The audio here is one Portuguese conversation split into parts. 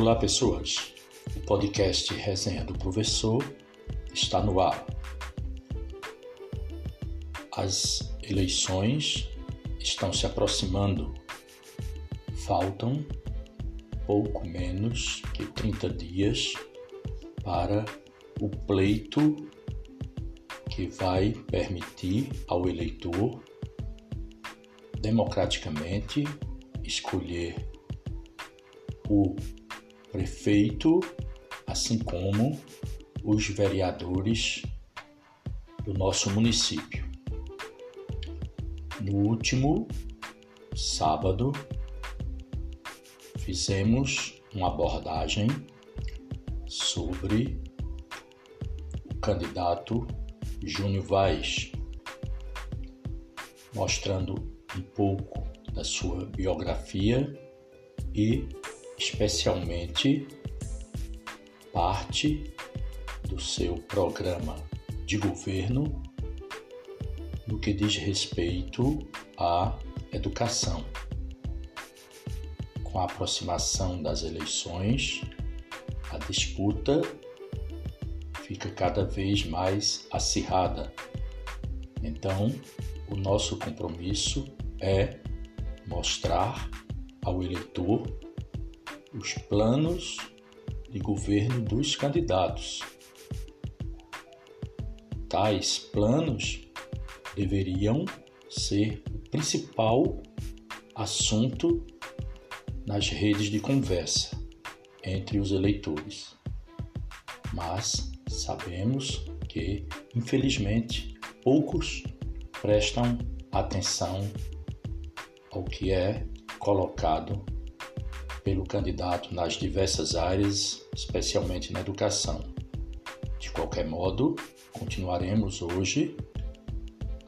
Olá, pessoas. O podcast Resenha do Professor está no ar. As eleições estão se aproximando. Faltam pouco menos que 30 dias para o pleito que vai permitir ao eleitor democraticamente escolher o prefeito, assim como os vereadores do nosso município. No último sábado, fizemos uma abordagem sobre o candidato Júnior Vaz, mostrando um pouco da sua biografia e especialmente parte do seu programa de governo no que diz respeito à educação. Com a aproximação das eleições, a disputa fica cada vez mais acirrada. Então, o nosso compromisso é mostrar ao eleitor os planos de governo dos candidatos. Tais planos deveriam ser o principal assunto nas redes de conversa entre os eleitores. Mas sabemos que, infelizmente, poucos prestam atenção ao que é colocado pelo candidato nas diversas áreas, especialmente na educação. De qualquer modo, continuaremos hoje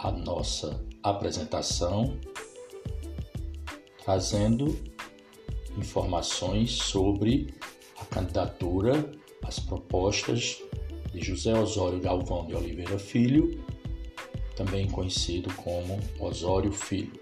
a nossa apresentação trazendo informações sobre a candidatura, as propostas de José Osório Galvão de Oliveira Filho, também conhecido como Osório Filho.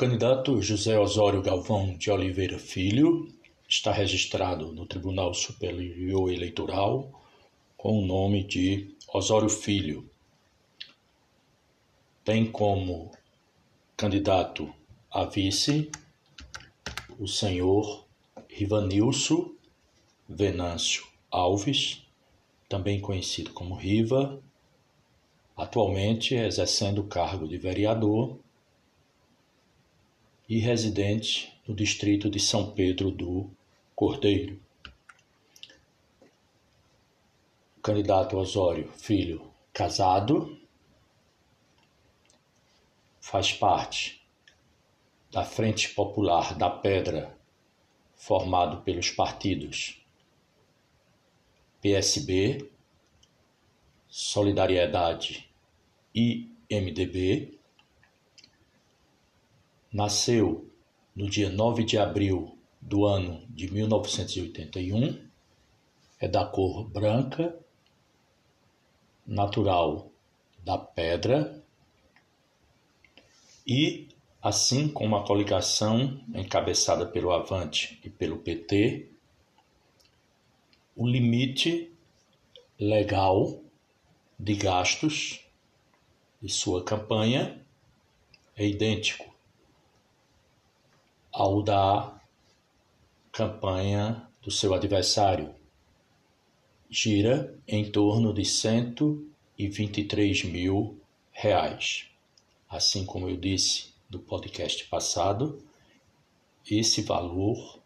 Candidato José Osório Galvão de Oliveira Filho está registrado no Tribunal Superior Eleitoral com o nome de Osório Filho. Tem como candidato a vice o senhor Rivanilso Venâncio Alves, também conhecido como Riva, atualmente exercendo o cargo de vereador e residente no distrito de São Pedro do Cordeiro. Candidato Osório Filho, casado, faz parte da Frente Popular da Pedra, formado pelos partidos PSB, Solidariedade e MDB Nasceu no dia 9 de abril do ano de 1981, é da cor branca, natural da pedra e, assim como a coligação encabeçada pelo Avante e pelo PT, o limite legal de gastos de sua campanha é idêntico ao da campanha do seu adversário. Gira em torno de 123 mil reais. Assim como eu disse do podcast passado, esse valor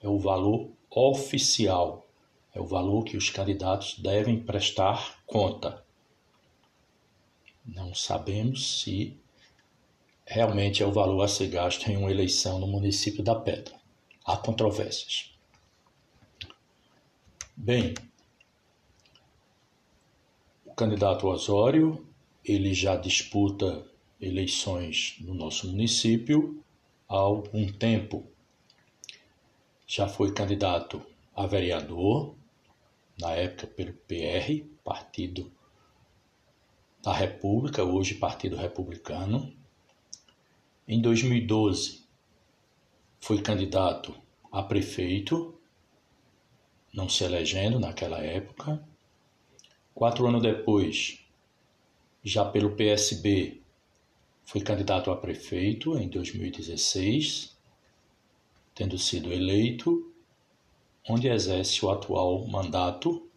é o valor oficial, é o valor que os candidatos devem prestar conta. Não sabemos se realmente é o valor a ser gasto em uma eleição no município da Pedra. Há controvérsias. Bem, o candidato Osório, ele já disputa eleições no nosso município há algum tempo. Já foi candidato a vereador, na época pelo PR, Partido da República, hoje Partido Republicano Em 2012, foi candidato a prefeito, não se elegendo naquela época. Quatro anos depois, já pelo PSB, foi candidato a prefeito em 2016, tendo sido eleito, onde exerce o atual mandato,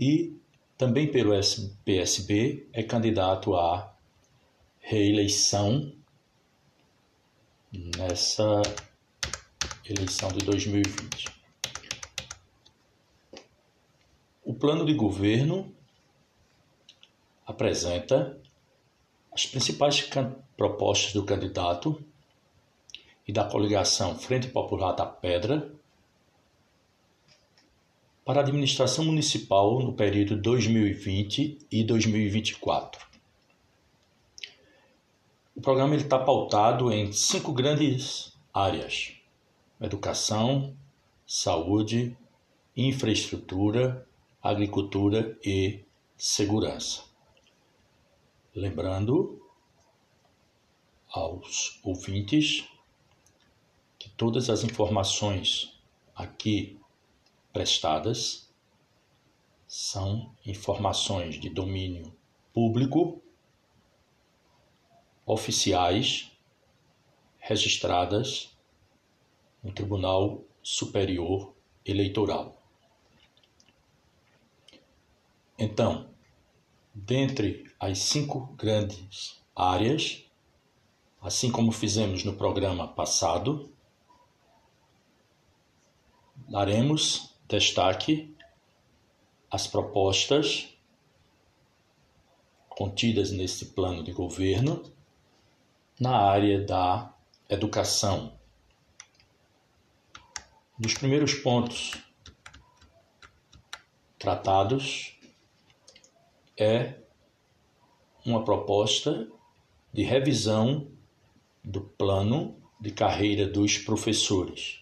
e também pelo PSB é candidato à reeleição nessa eleição de 2020. O plano de governo apresenta as principais propostas do candidato e da coligação Frente Popular da Pedra para a administração municipal no período 2020 e 2024. O programa está pautado em cinco grandes áreas: educação, saúde, infraestrutura, agricultura e segurança. Lembrando aos ouvintes que todas as informações aqui prestadas são informações de domínio público oficiais registradas no Tribunal Superior Eleitoral. Então, dentre as cinco grandes áreas, assim como fizemos no programa passado, daremos destaque às propostas contidas neste plano de governo na área da educação. Dos primeiros pontos tratados é uma proposta de revisão do plano de carreira dos professores.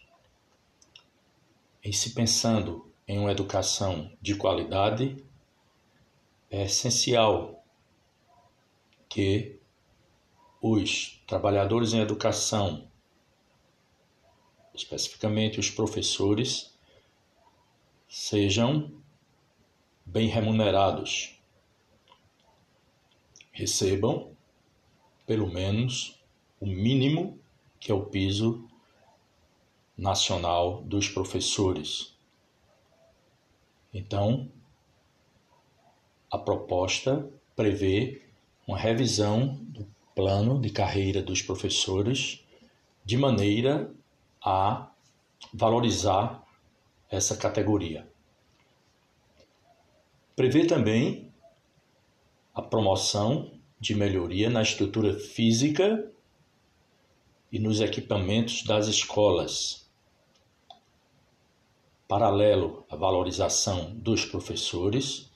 Em se pensando em uma educação de qualidade, é essencial que os trabalhadores em educação, especificamente os professores, sejam bem remunerados, recebam pelo menos o mínimo que é o piso nacional dos professores. Então, a proposta prevê uma revisão do plano de carreira dos professores de maneira a valorizar essa categoria. Prevê também a promoção de melhoria na estrutura física e nos equipamentos das escolas. Paralelo à valorização dos professores,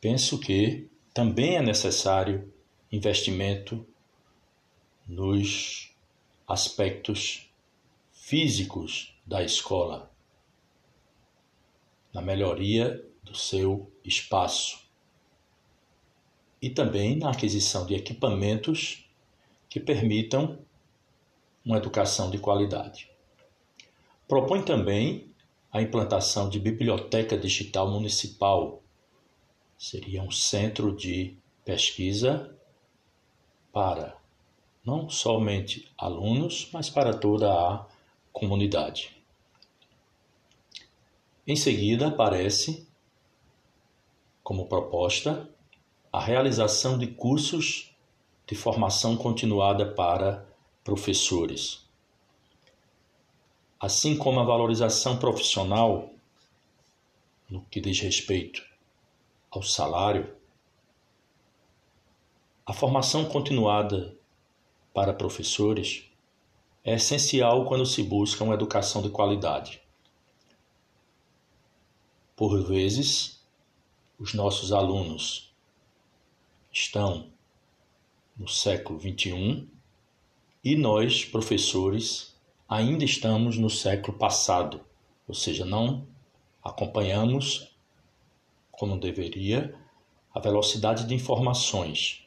penso que também é necessário investimento nos aspectos físicos da escola, na melhoria do seu espaço e também na aquisição de equipamentos que permitam uma educação de qualidade. Propõe também a implantação de biblioteca digital municipal. Seria um centro de pesquisa para não somente alunos, mas para toda a comunidade. Em seguida, aparece como proposta a realização de cursos de formação continuada para professores. Assim como a valorização profissional, no que diz respeito ao salário, a formação continuada para professores é essencial quando se busca uma educação de qualidade. Por vezes, os nossos alunos estão no século XXI e nós, professores, ainda estamos no século passado, ou seja, não acompanhamos como deveria a velocidade de informações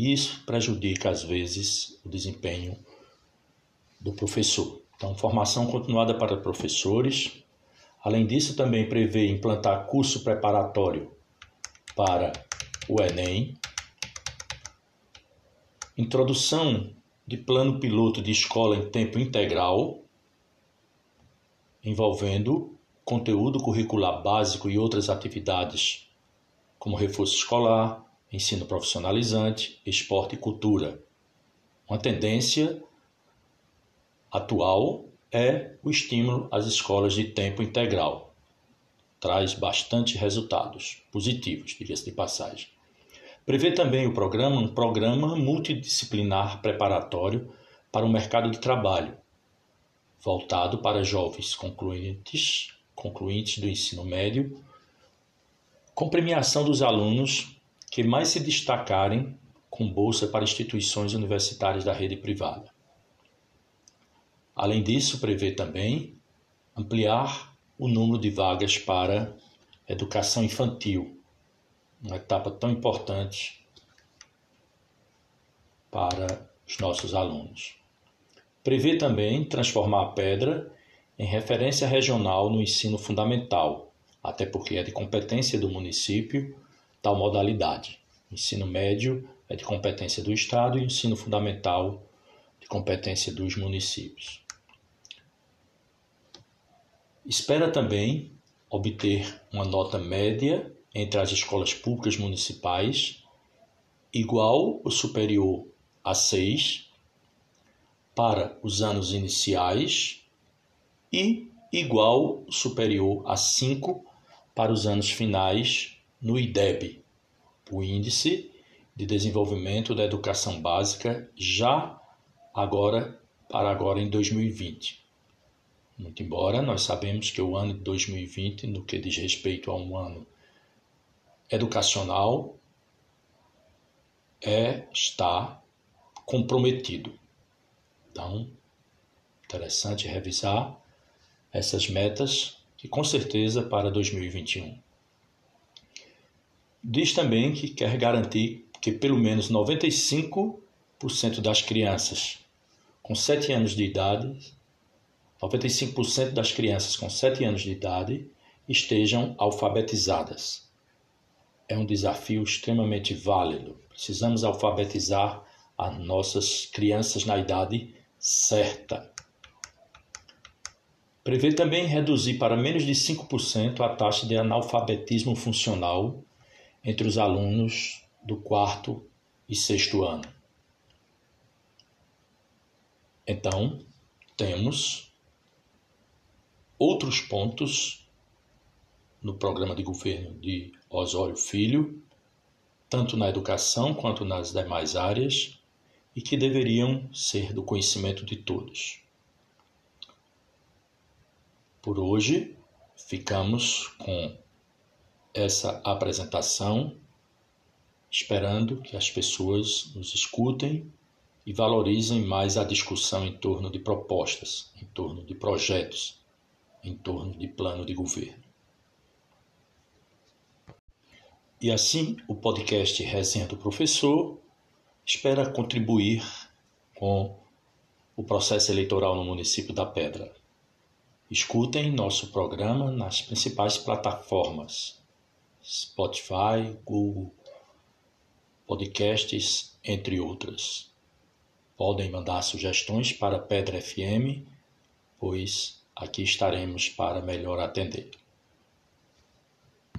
E isso prejudica, às vezes, o desempenho do professor. Então, formação continuada para professores. Além disso, também prevê implantar curso preparatório para o Enem, introdução de plano piloto de escola em tempo integral, envolvendo conteúdo curricular básico e outras atividades, como reforço escolar, ensino profissionalizante, esporte e cultura. Uma tendência atual é o estímulo às escolas de tempo integral. Traz bastante resultados positivos, diga-se de passagem. Prevê também o programa um programa multidisciplinar preparatório para o mercado de trabalho, voltado para jovens concluintes, concluintes do ensino médio, com premiação dos alunos que mais se destacarem com bolsa para instituições universitárias da rede privada. Além disso, prevê também ampliar o número de vagas para educação infantil, uma etapa tão importante para os nossos alunos. Prevê também transformar a pedra em referência regional no ensino fundamental, até porque é de competência do município tal modalidade. Ensino médio é de competência do Estado e ensino fundamental de competência dos municípios. Espera também obter uma nota média entre as escolas públicas municipais igual ou superior a 6 para os anos iniciais e igual ou superior a 5 para os anos finais no IDEB, o Índice de Desenvolvimento da Educação Básica, já agora para agora em 2020. Muito embora nós sabemos que o ano de 2020, no que diz respeito a um ano educacional, é está comprometido. Então, interessante revisar essas metas que com certeza para 2021 Diz também que quer garantir que pelo menos 95% das crianças com 7 anos de idade, 95% das crianças com 7 anos de idade estejam alfabetizadas. É um desafio extremamente válido. Precisamos alfabetizar as nossas crianças na idade certa. Prevê também reduzir para menos de 5% a taxa de analfabetismo funcional entre os alunos do quarto e sexto ano. Então, temos outros pontos no programa de governo de Osório Filho, tanto na educação quanto nas demais áreas, e que deveriam ser do conhecimento de todos. Por hoje, ficamos com essa apresentação, esperando que as pessoas nos escutem e valorizem mais a discussão em torno de propostas, em torno de projetos, em torno de plano de governo. E assim, o podcast Resenha do Professor espera contribuir com o processo eleitoral no município da Pedra. Escutem nosso programa nas principais plataformas Spotify, Google Podcasts, entre outras. Podem mandar sugestões para Pedra FM, pois aqui estaremos para melhor atender.